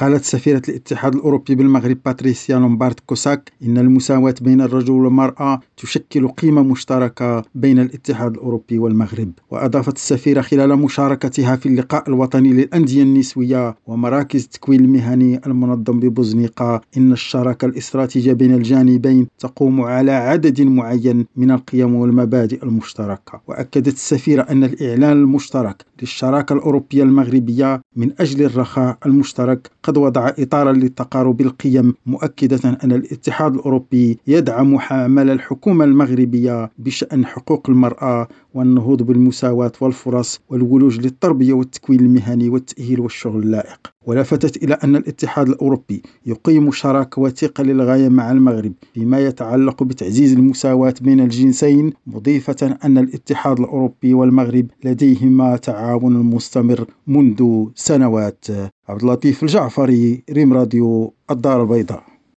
قالت سفيرة الاتحاد الأوروبي بالمغرب باتريسيا لومبارد كوساك إن المساواة بين الرجل والمرأة تشكل قيمة مشتركة بين الاتحاد الأوروبي والمغرب. وأضافت السفيرة خلال مشاركتها في اللقاء الوطني للأندية النسوية ومراكز التكوين المهني المنظم ببوزنيقة إن الشراكة الاستراتيجية بين الجانبين تقوم على عدد معين من القيم والمبادئ المشتركة. وأكدت السفيرة أن الإعلان المشترك للشراكة الأوروبية المغربية من أجل الرخاء المشترك قد وضع إطارا لتقارب القيم مؤكدة أن الاتحاد الأوروبي يدعم حمل الحكومة المغربية بشأن حقوق المرأة والنهوض بالمساواة والفرص والولوج للتربية والتكوين المهني والتأهيل والشغل اللائق. ولفتت إلى أن الاتحاد الأوروبي يقيم شراكة وثيقة للغاية مع المغرب فيما يتعلق بتعزيز المساواة بين الجنسين مضيفة أن الاتحاد الأوروبي والمغرب لديهما تعاون مستمر منذ سنوات. عبد اللطيف الجعفري ريم راديو الدار البيضاء.